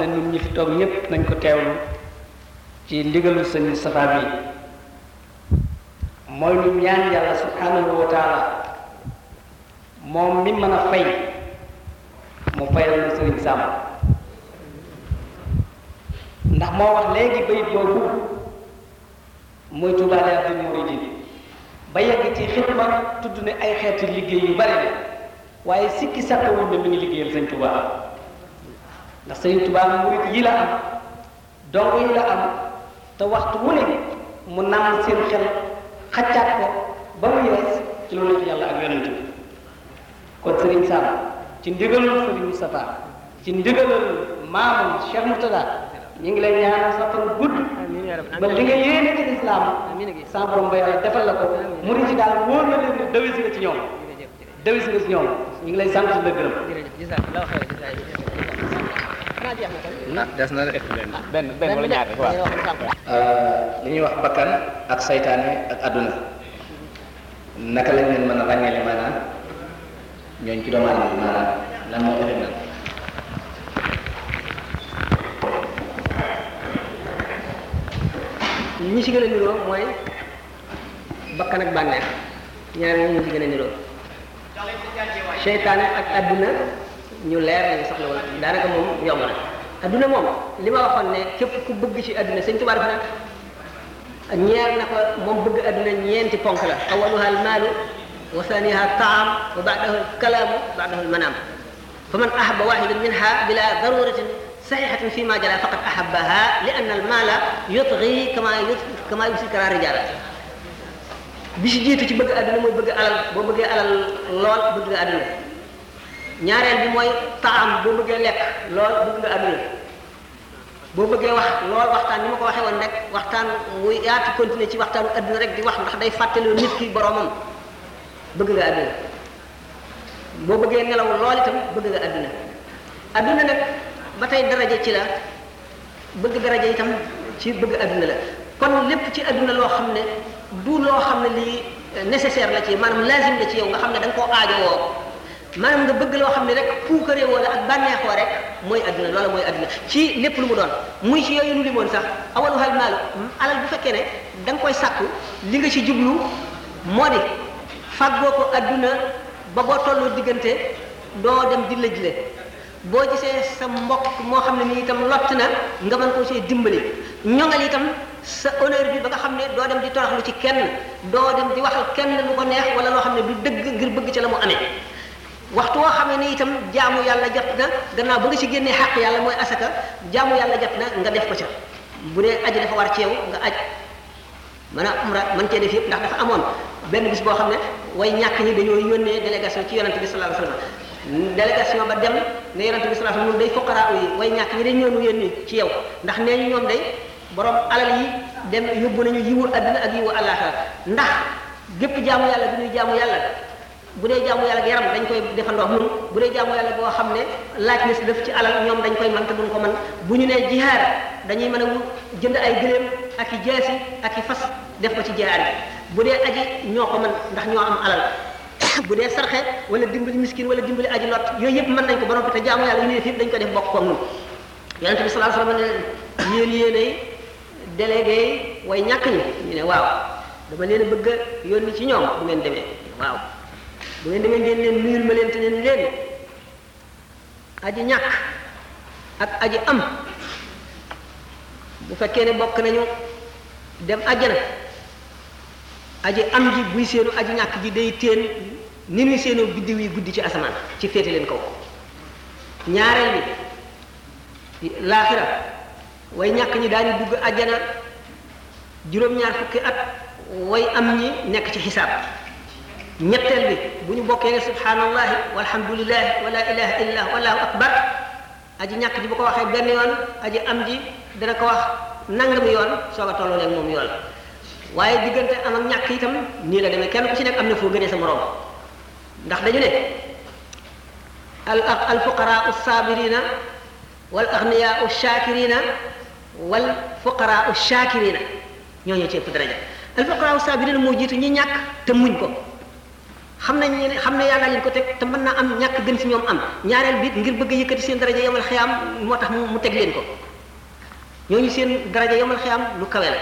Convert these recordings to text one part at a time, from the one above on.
ne ñun ñi fi toog ñépp nañ ko teewlu ci ndigalu sëñ Moustapha bi. Mooy lu ñaan yàlla subhanahu wa moom mi mën a fay mu fayal na sëriñ Sam. Ndax moo wax léegi bayit boobu muy tubaale abdul muridin ba yegg ci xidma tudd ne ay xeeti liggéey yu bari waaye sikki sàkkawul ne mi ngi liggéeyal sëñ Tuubaa. Ndax sëñ Tuubaa murid yi la am dong yi la am. Te waxtu wu ne mu nàmm seen xel xaccaat ko ba mu yees ci loolu nekk yàlla ak yonent bi kon sëriñ Sam ci ndigalul sëriñ Moustapha ci ndigalul maamam Cheikh Murtada ñu ngi lay ñaanal sa fan gudd ba li nga yéene ci lislaam sa borom ba yàlla defal la ko murid ci daal wóor na leen ne dawis nga ci ñoom dawis nga ci ñoom ñu ngi lay sant di la gërëm ah. Des na de benn benn wala ñaar waaw li ñuy wax bakkan ak saytaane ak àdduna naka lañ leen mën a ràññeele maanaam ñooñ ci doomu aadama maanaam lan moo ëllëg nag ñi ci gën a niroo mooy bakkan ak bànneex ñaar ñi ci gën a niroo seytaane ak ñu leer lañu soxla woon daanaka moom yomb na adduna moom li ma waxoon ne képp ku bëgg ci adduna sëñ Tuubaa dafa nag ñeer na ko moom bëgg adduna ñeenti ponk la awaluha al maalu wa thaniha taam wa baadahu al kalaamu baadahu al manaam daruratin saxiixatin fi ma jala faqad ahabaha li anna al maala yutgi kama yut kama yusi kara rijaala bi si jiitu ci bëgg àdduna mooy bëgg alal boo bëggee alal lool bëgg nga àdduna ñaareel bi mooy taam boo bëggee lekk lool bëgg nga àdduna boo bëggee wax lool waxtaan ni ma ko waxee woon rek waxtaan muy yaatu continuer ci waxtaanu àdduna rek di wax ndax day fàttaloo nit ki boromam bëgg nga àdduna boo bëggee nelaw lool itam bëgg nga àdduna àdduna nag ba tey daraja ci la bëgg daraja itam ci bëgg àdduna la. Kon lépp ci àdduna loo xam ne du loo xam ne lii nécessaire la ci maanaam lazim la ci yow nga xam ne da nga koo aajowoo. Maanaam nga bëgg loo xam ne rek puukaree wala ak bànneexoo rek mooy àdduna loola mooy àdduna. Ci lépp lu mu doon muy ci yooyu nu limoon sax awalu hal maalu alal bu fekkee ne da koy sàkku li nga ci jublu moo di fàggoo ko àdduna ba boo tolloo diggante doo dem di lëjle. Boo gisee sa mbokk moo xam ne nii itam lott na nga mën koo see dimbali. Ñoŋal itam sa honneur bi ba nga xam ne doo dem di toroxlu ci kenn doo dem di waxal kenn lu ko neex wala loo xam ne du dëgg ngir bëgg ca la mu amee. Waxtu woo xam ne itam jaamu yàlla jot na gannaaw ba nga ci génnee xàq yàlla mooy asaka jaamu yàlla jot na nga def ko ca. Bu dee aji dafa war ci yow nga aj. Mën a umra mën cee def yëpp ndax dafa amoon benn bis boo xam ne way ñàkk ñi dañoo yónnee délégation ci yonante bi sallallahu alayhi wasallam. Délégation ba dem ne yonante bi sallallahu day fuqaraa yi way ñàkk ñi dañ ñoonu yónni ci yow. Ndax nee ñu ñoom day borom alal yi dem yóbbu nañu yiwu àddina ak yiwu àllaaxira. Ndax gépp jaamu yàlla bi ñuy jaamu yàlla bu dee jaamu yàlla ak yaram dañ koy defandoo nun bu dee jaamu yàlla boo xam ne laaj na si def ci alal ñoom dañ koy man te duñ ko man bu ñu nee jihaar dañuy mën a jënd ay gëléem ak i jeesi ak i fas def ko ci jihaar bi bu dee aji ñoo ko mën ndax ñoo am alal. Bu dee sarxe wala dimbali miskin wala dimbali aji lot yooyu yëpp mën nañ ko ba noppi te jaamu yàlla yu ne def yëpp dañ ko def bokk koog nun yonente bi sallallahu alayhi ne yéen yéenay délégué way waaw dama leen a bëgg a ci ñoom bu ngeen demee. Waaw. Bu ngeen demee ngeen leen nuyul ma leen te neen leen. aji ñàkk ak aji am. bu fekkee ne bokk nañu dem àjjana. aji am ji buy seenu aji ñàkk ji day teen ni muy seenoo biddiw yi guddi ci asamaan ci féete leen kaw. ñaareel bi laaxira way ñàkk ñi daañu dugg àjjana juróom-ñaar fukki at way am ñi nekk ci xisaab. Ñetteel bi bu ñu bokkee ne subhanallahi walhamdulillahi wala ilaha illallah wallahu akbar. Aji ñàkk ji bu ko waxee yoon aji am ji dana ko wax nangami yoon soog a tolloo leen moom yoon waaye diggante am ak ñàkk itam nii la demee kenn ku ci nekk am na sa moroom ndax dañu al al fuqaraa sabirina wal aghniyaa shakirina wal fuqaraa shakirina ñooñu ci ëpp daraja al fuqaraa sabirina moo jiitu ñi te muñ ko xam nañ ne xam ne yàlla leen ko teg te mën naa am ñàkk gën si ñoom am ñaareel bi ngir bëgg yëkkati seen daraja yomal xiyaam moo tax mu teg leen ko ñooñu seen daraja yomal xiyaam lu kawe la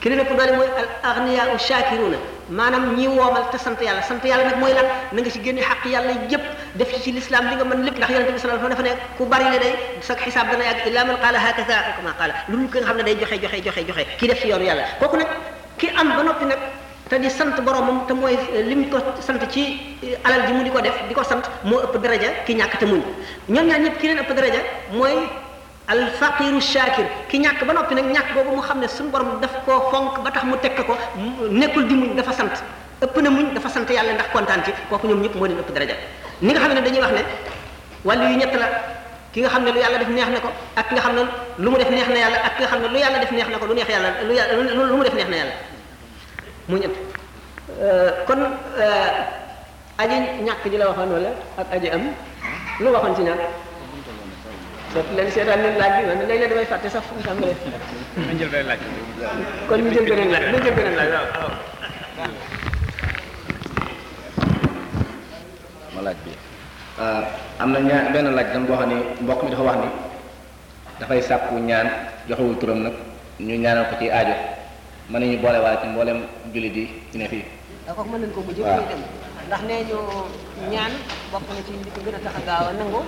ki leen ëpp doole mooy al aghniya shakiruna maanaam ñi woomal te sant yàlla sant yàlla nag mooy lan na nga ci génne xaq yàlla yépp def ci ci l'islam li nga mën lépp ndax yonente bi sallallahu alayhi wasallam dafa ne ku bari le day sa xisaab dana yàgg illa man qaala hakaza kama qaala lu dul ki nga xam ne day joxe joxe joxe joxe kii def ci yoonu yàlla kooku nag ki am ba noppi nag te di sant boromam te mooy lim ko sant ci alal ji mu di ko def di ko sant moo ëpp daraja ki ñàkk te muñ. Ñoom ñaar ñëpp ki leen ëpp daraja mooy al faqiru shakir ki ñàkk ba noppi nag ñàkk boobu mu xam ne suñu borom daf koo fonk ba tax mu tekk ko nekkul di muñ dafa sant. Ëpp na muñ dafa sant yàlla ndax kontaan ci kooku ñoom ñëpp moo leen ëpp daraja. Ni nga xam ne dañuy wax ne wàllu yu ñett la ki nga xam ne lu yàlla def neex na ko ak ki nga xam ne lu mu def neex na yàlla ak ki nga xam ne lu yàlla mu def neex mu ñett kon aji ñàkk ji la waxoon wala? Ak aji am? Lu waxoon ci ñàkk seet leen seetaan leen laaj bi man léeg-léeg damay fàtte sax nga nañ jël beneen laaj. Kon ñu jël beneen laaj nañ jël beneen laaj waaw. Ma laaj bi. Am na ñaar benn laaj dam boo xam ni mbokk mi dafa wax ni dafay sàkku ñaan joxewul turam nag ñu ñaanal ko ci aajo mën nañu boole waale ci mboolem jullit yi ci ne fii. Da ko mën nañ ko waaw. muy dem ndax nee ñu ñaan bokk na ci li ko gën a tax a gaaw a nangu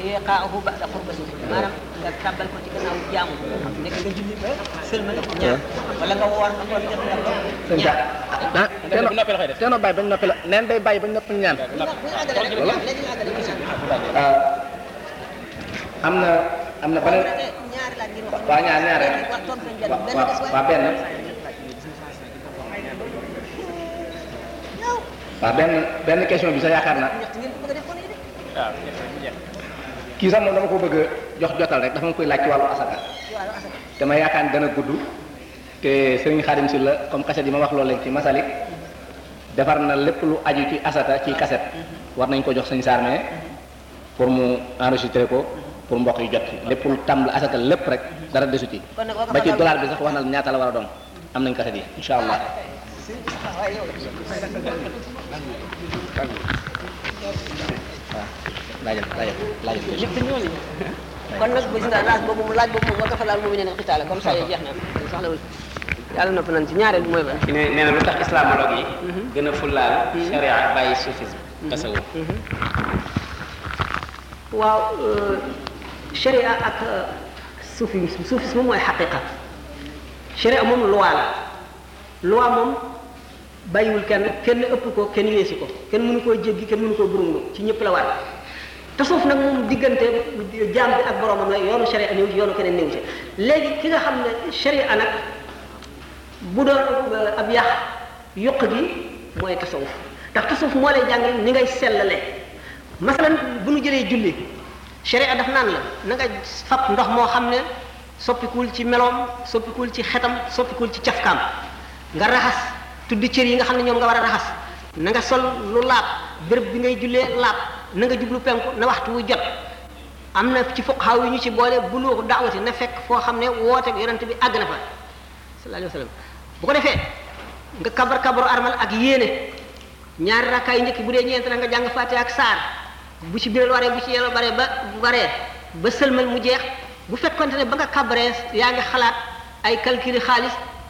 iqaahu ba'da qurbati maanaam nga tàbbal ko ci gannaaw jaamu. Nekk nga julli ba sëlmal ñaan. Wala nga woor nga woor sëñ Ka ah bu la def. teeno bàyyi bañ la. Neen day bàyyi bañ ñaan. Wala léegi ñu àggale question ah, am na am na beneen. Ñaari laaj ngeen wax. Waa ñaar ñaar wa- benn des waa benn benn question bi sax yaakaar naa ñett ngeen bëgg a def ko nii de waaw jeex kii sax moom dama ko bëgg a jox jotal rek dafa ma koy laaj ci wàllu asaka ci wàllu asaka te ma yaakaar dana gudd te sëriñ Xaadim si la comme kaset yi ma wax loolu ci masalik. Defar na lépp lu aju ci asaka ci kaset. War nañ ko jox sëñ Sarmé pour mu enregistré ko pour mbokk yu jot lépp lu tàmbali asaka lépp rek dara desu ci ba ci dollar bi sax wax na ñaata la war a doon am nañ kaset yi allah kon nag gis nga laaj boobu mu laaj boobu moom war dafa laal mu ne xitaala comme ça jeex na soxlawul yàlla nopp nañ ci ñaareel mooy ki ne nee na lu tax islamologue yi gën a fullaal sharia bàyyi soufisme tasawuf waaw sharia ak soufisme soufisme mooy xaqiqa sharia moom loi la loi moom bàyyiwul kenn kenn ëpp ko kenn weesu ko kenn mënu koo jéggi kenn mënu koo burungu ci ñëpp la war. Tasawuf nag moom diggante jaam bi ak boromam la yoonu sharia néew ci yoonu keneen néew ci léegi ki nga xam ne sharia nag bu doon ab yàq yokk gi mooy tasawuf. Ndax tasawuf moo lay jàngal ni ngay sellale. Masalan bu nu jëlee julli sharia daf naan la na nga fab ndox moo xam ne soppikuwul ci meloom soppikuwul ci xetam soppikuwul ci cafkaam. Nga raxas tudd cër yi nga xam ne ñoom nga war raxas na nga sol lu laab béréb bi ngay jullee laab na nga jublu penku na waxtu wu jot. Am na ci fuqahaa yu ñu ci boole buluuxu daawati na fekk ne woote yonent bi àgg fa sallallahu alayhi wa sallam. Bu ko defee nga kabar kabaru armal ak yéene. Ñaari rakkaa yu njëkk bu dee ñeent na nga jàng fatiha ak saar. Bu ci biral waree bu ci yelo baree ba waree ba sëlmal mu jeex. Bu fekkonte ba nga kabaree yaa xalaat ay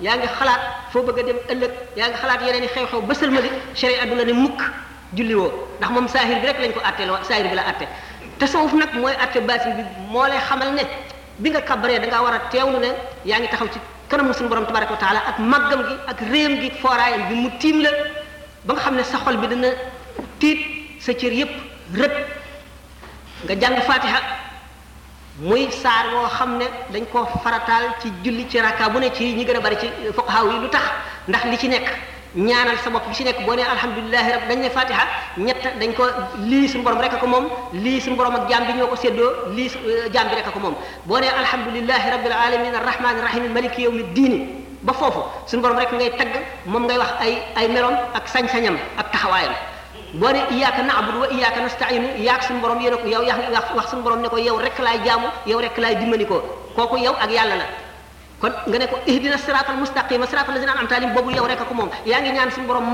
yaa ngi xalaat foo bëgg a dem ëllëg yaa ngi xalaat yeneen i xew-xew ba sëlmali sharia du la ne mukk julli woo ndax moom saahir bi rek lañ ko àtte la saahir bi la àtte tasawuf nag mooy àtte baatin bi moo lay xamal ne bi nga kabaree da ngaa war a teewlu ne yaa ngi taxaw ci kanamu suñu borom tabaraka wa taala ak màggam gi ak réem gi fooraayam bi mu tiim la ba nga xam ne sa xol bi dana tiit sa cër yépp rët nga jàng fatiha muy saar woo xam ne dañ koo farataal ci julli ci rakka bu ne ci ñi gën a bari ci fuqaha yi lu tax ndax li ci nekk ñaanal sa bopp bi ci nekk boo nee alhamdulilahi rab dañ ne fatiha ñett dañ ko lii suñu borom rek ko moom lii suñu borom ak jaam bi ñoo ko séddoo lii su- jaam bi rek ko moom boo nee alhamdulilahi rabbil alamin arrahmani rahim maliki yawmi diini ba foofu suñu borom rek ngay tagg moom ngay wax ay ay meloom ak sañ-sañam ak taxawaayam boo ne iyyaka na'budu wa iyyaka nasta'inu yaak suñu borom yéen a ko yow yaa wax suñu borom ne ko yow rek laay jaamu yow rek laay dimbali ko kooku yow ak yàlla la. Kon nga ne ko ihdina siratal mustaqima siratal lazina an'amta alayhim boobu yow rek ko moom. Yaa ngi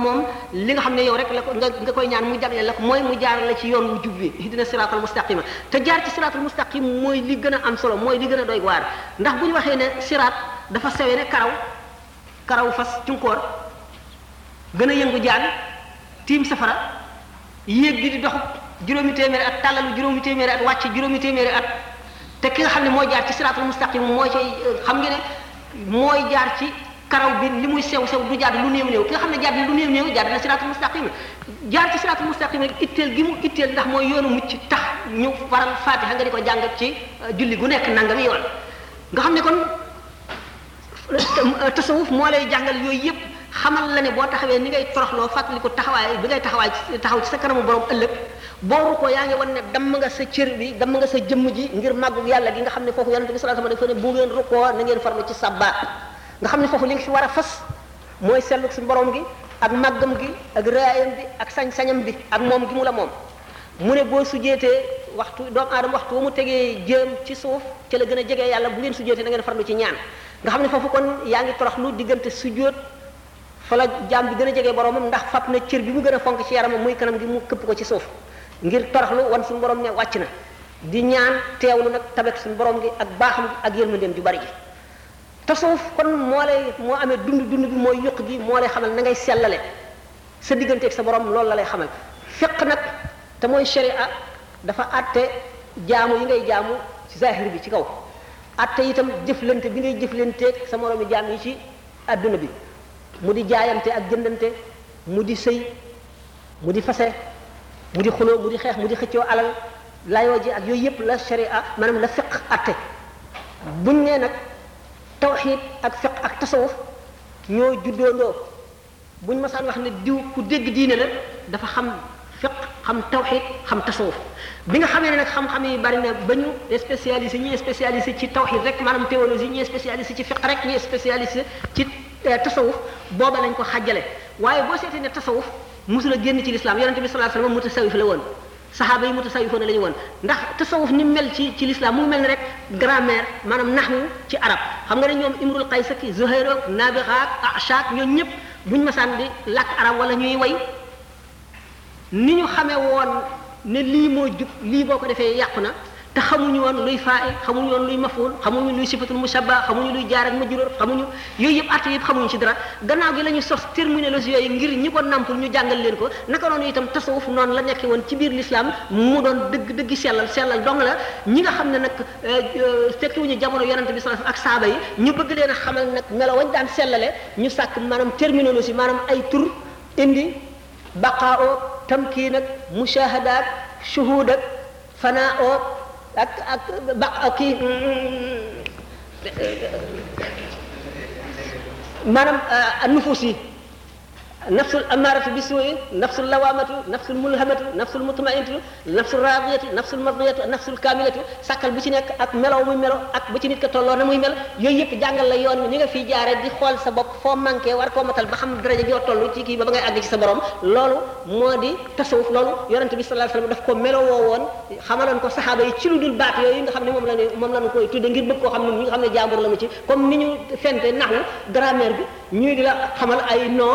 moom li nga xam ne yow rek la ko nga koy ñaan mu jagleel la ko mooy mu jaar la ci yoon wu jub bi ihdina siratal mustaqima te jaar ci siratal mustaqim mooy li gën a am solo mooy li gën a doy waar. Ndax bu ñu waxee ne sirat dafa sewee ne karaw karaw fas cunkoor gën a yëngu jaan tiim safara yéeg bi di dox juróomi téeméeri at tàllalu juróomi téeméeri at wàcc juróomi téeméeri at. Te ki nga xam ne moo jaar ci siraatul mustaqim mooy ci xam nga ne mooy jaar ci karaw bi muy sew sew du jaar lu néew néew. Ki xam ne jaar lu néew néew jaar na siratul mustaqim jaar ci siratul mustaqim itteel gi mu itteel ndax mooy yoonu mucc tax ñu faral fatiha nga di ko jàng ci julli gu nekk nangami yoon. Nga xam ne kon tasawuf moo lay jàngal yooyu yëpp xamal la ne boo taxawee ni ngay toroxloo fàttali ko taxawaay bi ngay taxawaay taxaw ci sa kanamu borom ëllëg booru ko yaa ngi wan ne damm nga sa cër bi damm nga sa jëmm ji ngir màggu yàlla gi nga xam ne foofu yonente bi sallallahu alayhi wasallam dafa ne ci xam ne foofu li nga fi a fas mooy sellu suñu borom gi ak màggam gi ak raayam bi ak sañ-sañam bi ak moom gi mu la moom. ne boo sujjeetee waxtu doomu aadama waxtu wa mu tegee jëm ci suuf ca la gën a jege yàlla bu ngeen sujjeetee na ngeen farlu ci ñaan. nga xam ne foofu kon yaa ngi toroxlu diggante sujjoot fa la jaam bi gën a jege boromam ndax fab na cër bi mu gën a fonk ci yaramam muy kanam gi mu këpp ko ci suuf ngir toroxlu wan suñu borom ne wàcc na. di ñaan teewlu nag tabek suñu borom gi ak baaxam gi ak yërmandeem ju bari gi tasawuf kon moo lay moo amee dund dund bi mooy yuq gi moo lay xamal na ngay sellale. sa digganteeg sa borom loolu la lay xamal. fiq nag te mooy sharia dafa àtte jaamu yi ngay jaamu ci zahir bi ci kaw. àtte itam jëflante bi ngay jëflanteeg sa moroomi jaam ci àdduna bi. Mu di jaayante ak jëndante mu di sëy mu di fase mu di xuloo mu di xeex mu di xëccoo alal layoo ji ak yooyu yëpp la sharia maanaam la fiq atte. Buñ nee nag tawxid ak fiq ak tasawuf ñoo juddoondoo. Buñ masaan wax ne diw ku dégg diine la dafa xam fiq xam tawxid xam tasawuf. Bi nga xamee ne nag xam-xam yi bari na ba ñu spécialisé ñi spécialisé ci tawxid rek maanaam théologie ñi spécialisé ci fiq rek ñi spécialisé ci tasawuf booba lañ ko xàjjale waaye boo seetee ne tasawuf musula génn ci lislaam yonente bi sallallahu alayhi wasallam mutasawif la woon. saxaaba yi mutasawifoon la ñu woon. ndax tasawuf ni mel ci ci lislaam mu mel ni rek grammaire maanaam naxwu ci arab. xam nga ne ñoom imrul qays ak zuhayr ak nabixa ak ashak ñoom ñëpp buñ masaan di làkk arab wala ñuy way ni ñu xamee woon ne lii moo jub lii boo ko defee yàqu na te xamuñu woon luy faay xamuñu woon luy mafuul xamuñu luy sifatul mushabba xamuñu luy jaar ak majruur xamuñu yooyu yëpp arte yëpp xamuñu ci dara. Gannaaw gi la ñu sos terminologie yooyu ngir ñi ko nampul ñu jàngal leen ko naka noonu itam tasawuf noonu la nekkee woon ci biir l'islam mu doon dëgg dëgg sellal sellal dong la. Ñi nga xam ne nag fekkiwuñu jamono yonente bi sallallahu alayhi ak saaba yi ñu bëgg leen a xamal nag melo wañ daan sellale ñu sàkk maanaam terminologie maanaam ay tur indi baqaa oo tamkiin ak mushahadaat shuhud ak fanaa oo ba kii maanaam nufus yi نفس الأمارة بسوء نفس اللوامة نفس الملهمة نفس المطمئنة نفس الراضية نفس المرضية نفس الكاملة. سكال بشنك أك ملو مي ملو أك بشنك كتولونا مي ملو. ييك جانجل ليون نيغا في جارة دي خوال سبب فوم مانك واركو مطل بخم درجة دي وطلو تيكي ببنغي أغيك سبرم لولو مودي تسوف لولو. يورن تبي صلى الله عليه وسلم دفكو ملو ووون خمالان كو صحابة يتشلو دول باك يوين دخم نمو ملان مم لانو كوي تودن جير بكو خم نمو خم نجامر كم نينيو فنتي نحو درامير بي نيو دي لا خمال أي نو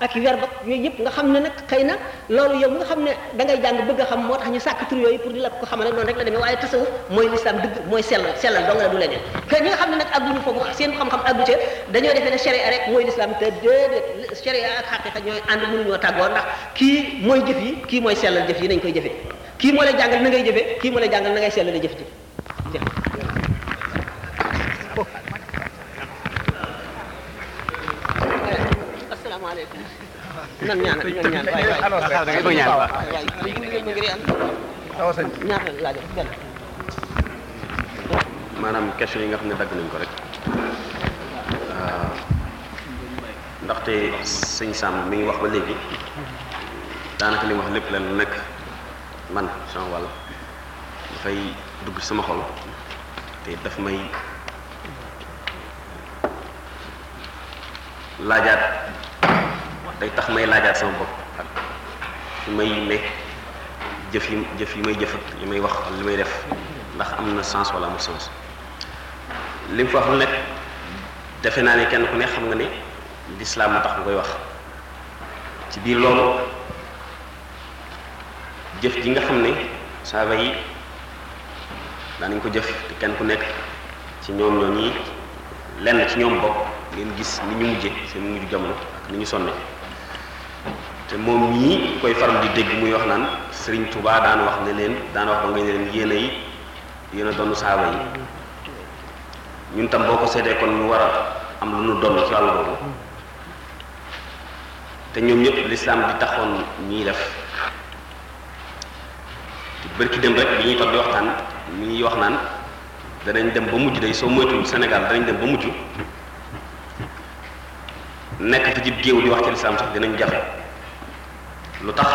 ak verbe ak yooyu yëpp nga xam ne nag xëy na loolu yow nga xam ne da ngay jàng bëgg a xam moo tax ñu sàkk tur yooyu pour di la ko xamale noonu rek la demee waaye tasawuf mooy lislaam dëgg mooy sellal sellal dong la du leneen. Que ñi nga xam ne nag àgguñu foofu seen xam-xam àggu ca dañoo defee ne sharia rek mooy lislaam te déedéet sharia ak xaqiqa ñooy ànd mënuñoo tàggoo ndax kii mooy jëf yi kii mooy sellal jëf yi nañ koy jëfee. Kii moo lay jàngal na ngay jëfee kii moo lay jàngal na ngay sellale jëf ji nan ñaan nan ñaan waay waay da ngay bëgg ñaan ba waay li ngeen ma ngir am ñaata laaj benn maanaam question yi nga xam ne dagg nañ ko rek ndaxte sëñ Sam mi ngi wax ba léegi daanaka li mu wax lépp la nekk man sama wàll dafay dugg sama xol te daf may laajaat day tax may laajaat sama bopp. Ak may ne jëf yi jëf yi may jëf ak li may wax li may def ndax am na sens wala amul sens. Li mu fa wax nekk defe naa ne kenn ku ne xam nga ne lislaam mu tax nga koy wax. Ci biir loolu jëf ji nga xam ne saaba yi daanañ ko jëf te kenn ku nekk ci ñoom ñoo ñi lenn ci ñoom bokk ngeen gis ni ñu mujje seen mujj jamono ak ni ñu sonne te moom ñii koy faral di dégg muy wax naan Serigne Touba daan wax ne leen daan wax ba nga ne leen yi yéen a saaba yi. Ñun tam boo ko kon am lu ci te di taxoon ñuy def. Te bërki dem rek bi ñuy di waxtaan mi wax naan danañ dem ba mujj day soo moytuwul Sénégal danañ dem ba mujj. Nekk fi ci di wax ci sax dinañ lu tax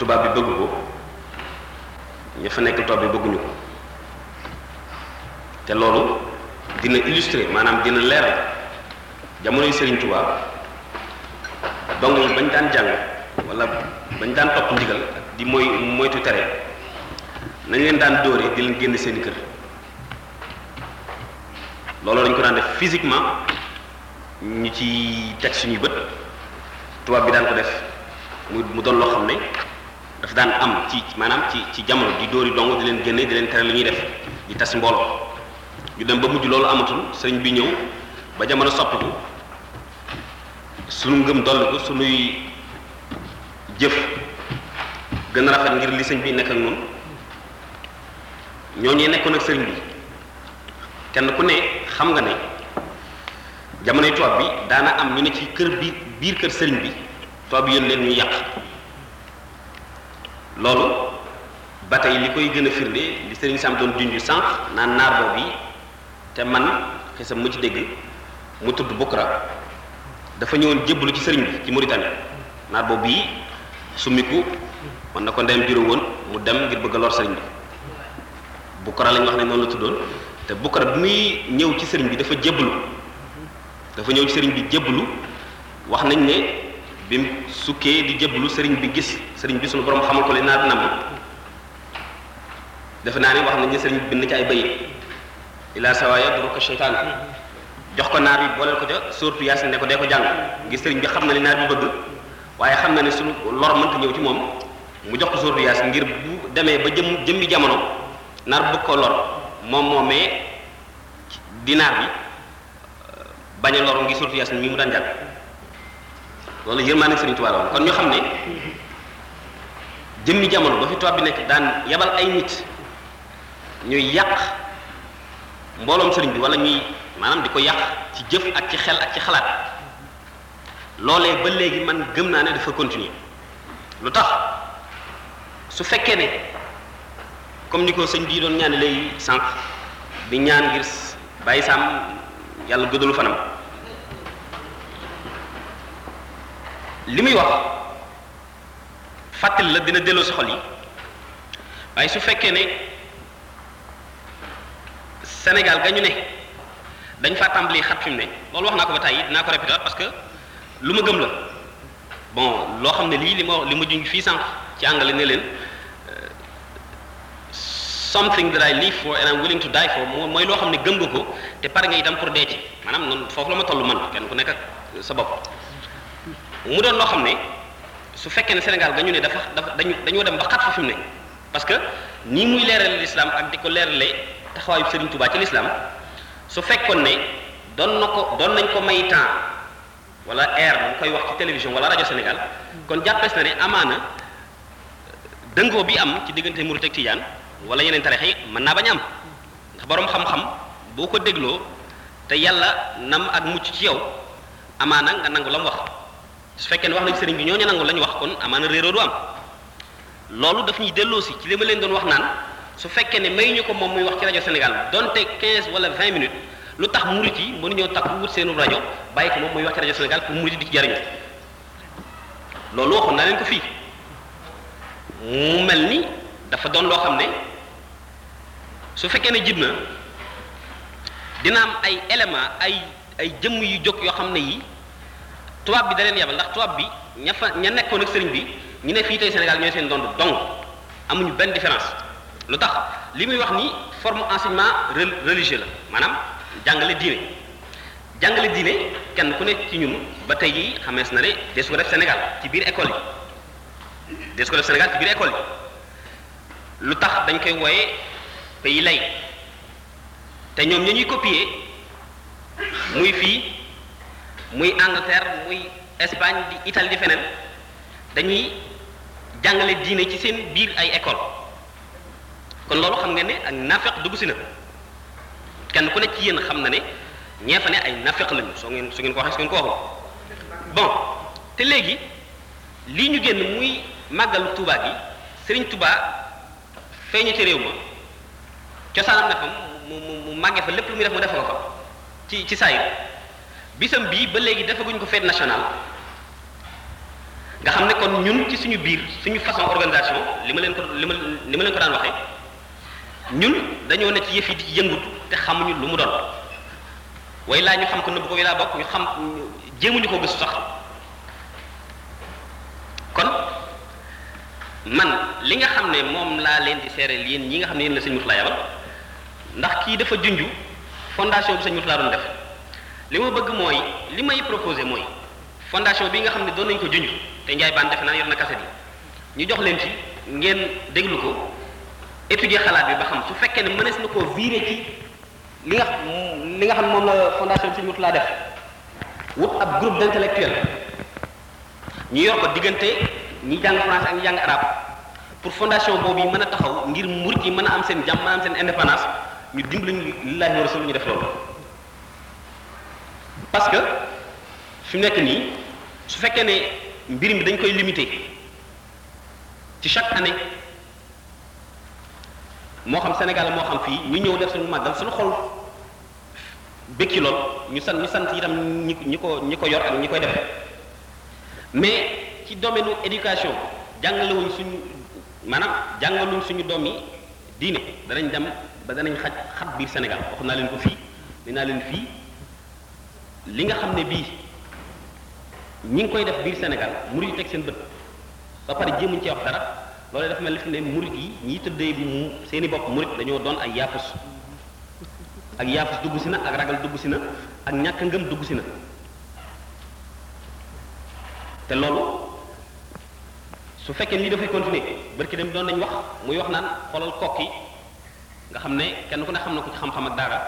tubaab bi bëgg ko ña fa nekk tubaab loolu dina illustrer maanaam dina leeral jamonoy Serigne Touba. Dong bañ daan jàng wala bañ ndigal di mooy moytu tere nañ leen daan dóoree di leen génn seen kër. Loolu dañ ko daan def physiquement ñu ci tubaab bi daan ko def. Mu doon loo xam ne daf daan am ci maanaam ci ci jamono di dóori dong di leen génne di leen tere li ñuy def di tas mbooloo. Ñu dem ba mujj loolu amatul sëriñ bi ñëw ba jamono soppiku sunu ngëm dolliku sunuy jëf gën rafet ngir li bi nekk ak ñooñee nekkoon ak sëriñ bi. Kenn ku ne xam nga ne jamonoy tubaab bi daana am ñu ne ci kër bi biir kër sëriñ bi tubaab yónni leen ñuy yàq. Loolu ba tey li koy gën a firnde li sëriñ Sam doon junj sànq naan naar boobu te man xisam ci dégg mu tudd Bukra dafa ñëwoon jébbalu ci sëriñ bi ci Mauritanie. Naar boobu yi summiku man na ko ndeyam juróom woon mu dem ngir bëgg a lor sëriñ bi. Bukra lañ wax ne noonu la tuddoon te Bukra bi muy ñëw ci sëriñ bi dafa jébbalu dafa ñëw ci sëriñ bi jébbalu wax nañ ne bi mu sukkee di jébbalu sëriñ bi gis sëriñ bi suñu borom xamal ko li naar bi namm defe naa ne wax nañ ne sëriñ bi bind ci ay ila sawaaya duruka sheytaan jox ko naar bi booleel ko ca surtout yaasin ne ko dee ko jàng. Ngir sëriñ bi xam na li naar bi bëgg waaye xam na ne suñu lor mënta ñëw ci moom. Mu jox ko surtout yaasin ngir bu demee ba jëm jëmmi jamono naar bëgg ko lor moom moomee di naar bi bañ a ngi surtout yaasin mi mu daan jàng loolu yërmaane sëriñ Tuubaa kon ñu xam jëmmi jamono ba fi tubaab bi nekk daan yabal ay nit bi wala ñuy di ko ci jëf ak ci xel ak ci xalaat. Loolee ba léegi man gëm naa ne dafa continuer. Lu su fekkee ne comme ni ko doon di ñaan ngir fanam li muy wax fàttali la dina delloo xol yi. Waaye ne Sénégal ga ñu ne dañ tàmbali xat fi mu ne loolu wax naa ko ba tàyyi répéter parce que lu ma gëm la. Bon loo xam ne lii li ma li ma junj fii sànq ci leen something that I live for and I'm willing to die for moo mooy loo xam ne gëm nga ko te pare nga itam pour dee maanaam noonu foofu la ma toll man mu doon loo xam ne su fekkee ne Sénégal ga ñu ne dafa dañu dañoo dem ba xat fa fi mu ne parce que nii muy leerale l'islam ak di ko leerale taxawaayu Serigne Touba ci l'islam su fekkoon ne doon na ko doon nañ ko may temps wala air bu koy wax ci télévision wala rajo Sénégal kon jàppees na ne amaana dëngoo bi am ci diggante Murid ak wala yeneen tarixa yi mën naa bañ am ndax boroom xam-xam boo ko dégloo te yàlla nam ak mucc ci yow amaana nga nangu la mu wax su fekkee ne wax nañ sëriñ bi ñooñu nangu la ñu wax kon amaana réeroo du am. Loolu daf ñuy delloo si ci li ma leen doon wax naan su fekkee ne may ñu ko moom muy wax ci rajo Sénégal donte 15 wala 20 minutes lu tax murit yi mënuñoo takku wut seenu rajo bàyyi ko moom muy wax ci rajo Sénégal pour murit di ci jariñu. Loolu waxoon naa leen ko fii. Mu mel ni dafa doon loo xam ne su fekkee ne jib na dina am ay éléments ay ay jëmm yu jóg yoo xam ne tubaab bi da leen ndax tubaab bi ña fa ña nekkoon ak sëriñ bi ñu ne fii tey Sénégal ñooy seen dond dong amuñu benn différence. lu tax li muy wax ni forme enseignement religieux la maanaam jàngale diine. jàngale diine kenn ku nekk ci ñun ba tey xamees na ne des ko def Sénégal ci biir école yi. des ko def Sénégal ci biir école yi. lu tax dañ koy pays lay te ñoom ñuy copier muy Angleterre muy Espagne di Italie di feneen dañuy jàngale diine ci seen biir ay école. Kon loolu xam ngeen ne ak naafeq dugg si na. Kenn ku nekk ci yéen xam na ne ñee fa ne ay naafeq lañu soo ngeen su ngeen ko waxee su ngeen ko waxul. Bon te léegi lii ñu génn muy màggalu Touba gi Serigne Touba feeñu ci réew ma cosaanam ne fa mu mu mu màggee fa lépp lu muy def mu defe ko fa ci ci saa yi bisam bii ba léegi defaguñ ko fête nationale. Nga xam kon ñun ci suñu biir suñu façon organisation li ma leen ko li ma li ma leen ko daan waxee ñun dañoo ne ci yëf di yëngutu te xamuñu lu mu doon. Way laa ñu xam ko nëbb ko wi laa ñu xam jéemuñu ko gëstu sax. Kon man li nga xam ne moom laa leen di seereel yéen ñi nga xam ne la sëñ Murtala yabal ndax kii dafa junju fondation bi sëñ Murtala doon def li ma bëgg mooy li may proposé mooy fondation bi nga xam ne doon nañ ko junj te Njaay baan defe naa yor na kaset yi ñu jox leen ci ngeen déglu ko étudier xalaat bi ba xam su fekkee ne mënees na koo virer ci li nga li nga xam moom la fondation bi sëñ Murtala def wut ab groupe d'intellectuels ñu yor ko diggante ñi jàng français ak ñi jàng arabe pour fondation boobu yi mën a taxaw ngir murit yi mën a am seen jàmm am seen indépendance ñu dimbali lillahi wa rasul ñu def loolu parce que fi mu nekk nii chaque année moo xam Sénégal moo xam fii ñu ñëw def suñu màggal suñu xol lool ñu yor ak ñi koy mais ci domaine éducation jàngalewuñ suñu maanaam jàngaluñ suñu doom yi diine. Danañ dem ba danañ Sénégal. Wax naa li nga xam ne bii ñi ngi koy def biir Sénégal murid yi teg seen bët. Ba pare jéemuñ ci wax dara loolu dafa mel ni fi ne murid yi ñiy tëddee seeni bopp murid dañoo doon ay yaafus. Ak yaafus dugg si na ak ragal dugg si na ak ñàkk ngëm dugg si na. Te loolu su fekkee nii dafay continuer barki dem doon nañ wax muy wax naan xoolal kokki nga xam ne kenn ku ne xam na ko ci xam-xam ak dara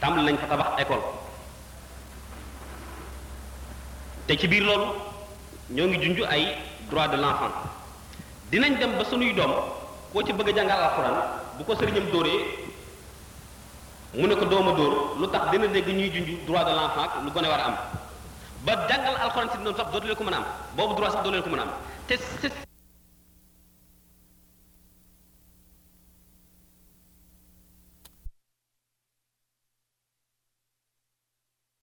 tàmbali nañ fa tabax école te ci biir loolu ñoo ngi junj ay droit de l'enfant. Dinañ dem ba sunuy doom koo ci bëgg a jàngal alxuraan bu ko sëriñam dóoree mu ne ko dooma dóor lu tax dina dégg ñuy junj droit de l'enfant ak lu gone war a am. Ba jàngal alxuraan si noonu sax dootu ko mën a am boobu droit sax doo leen ko mën a am.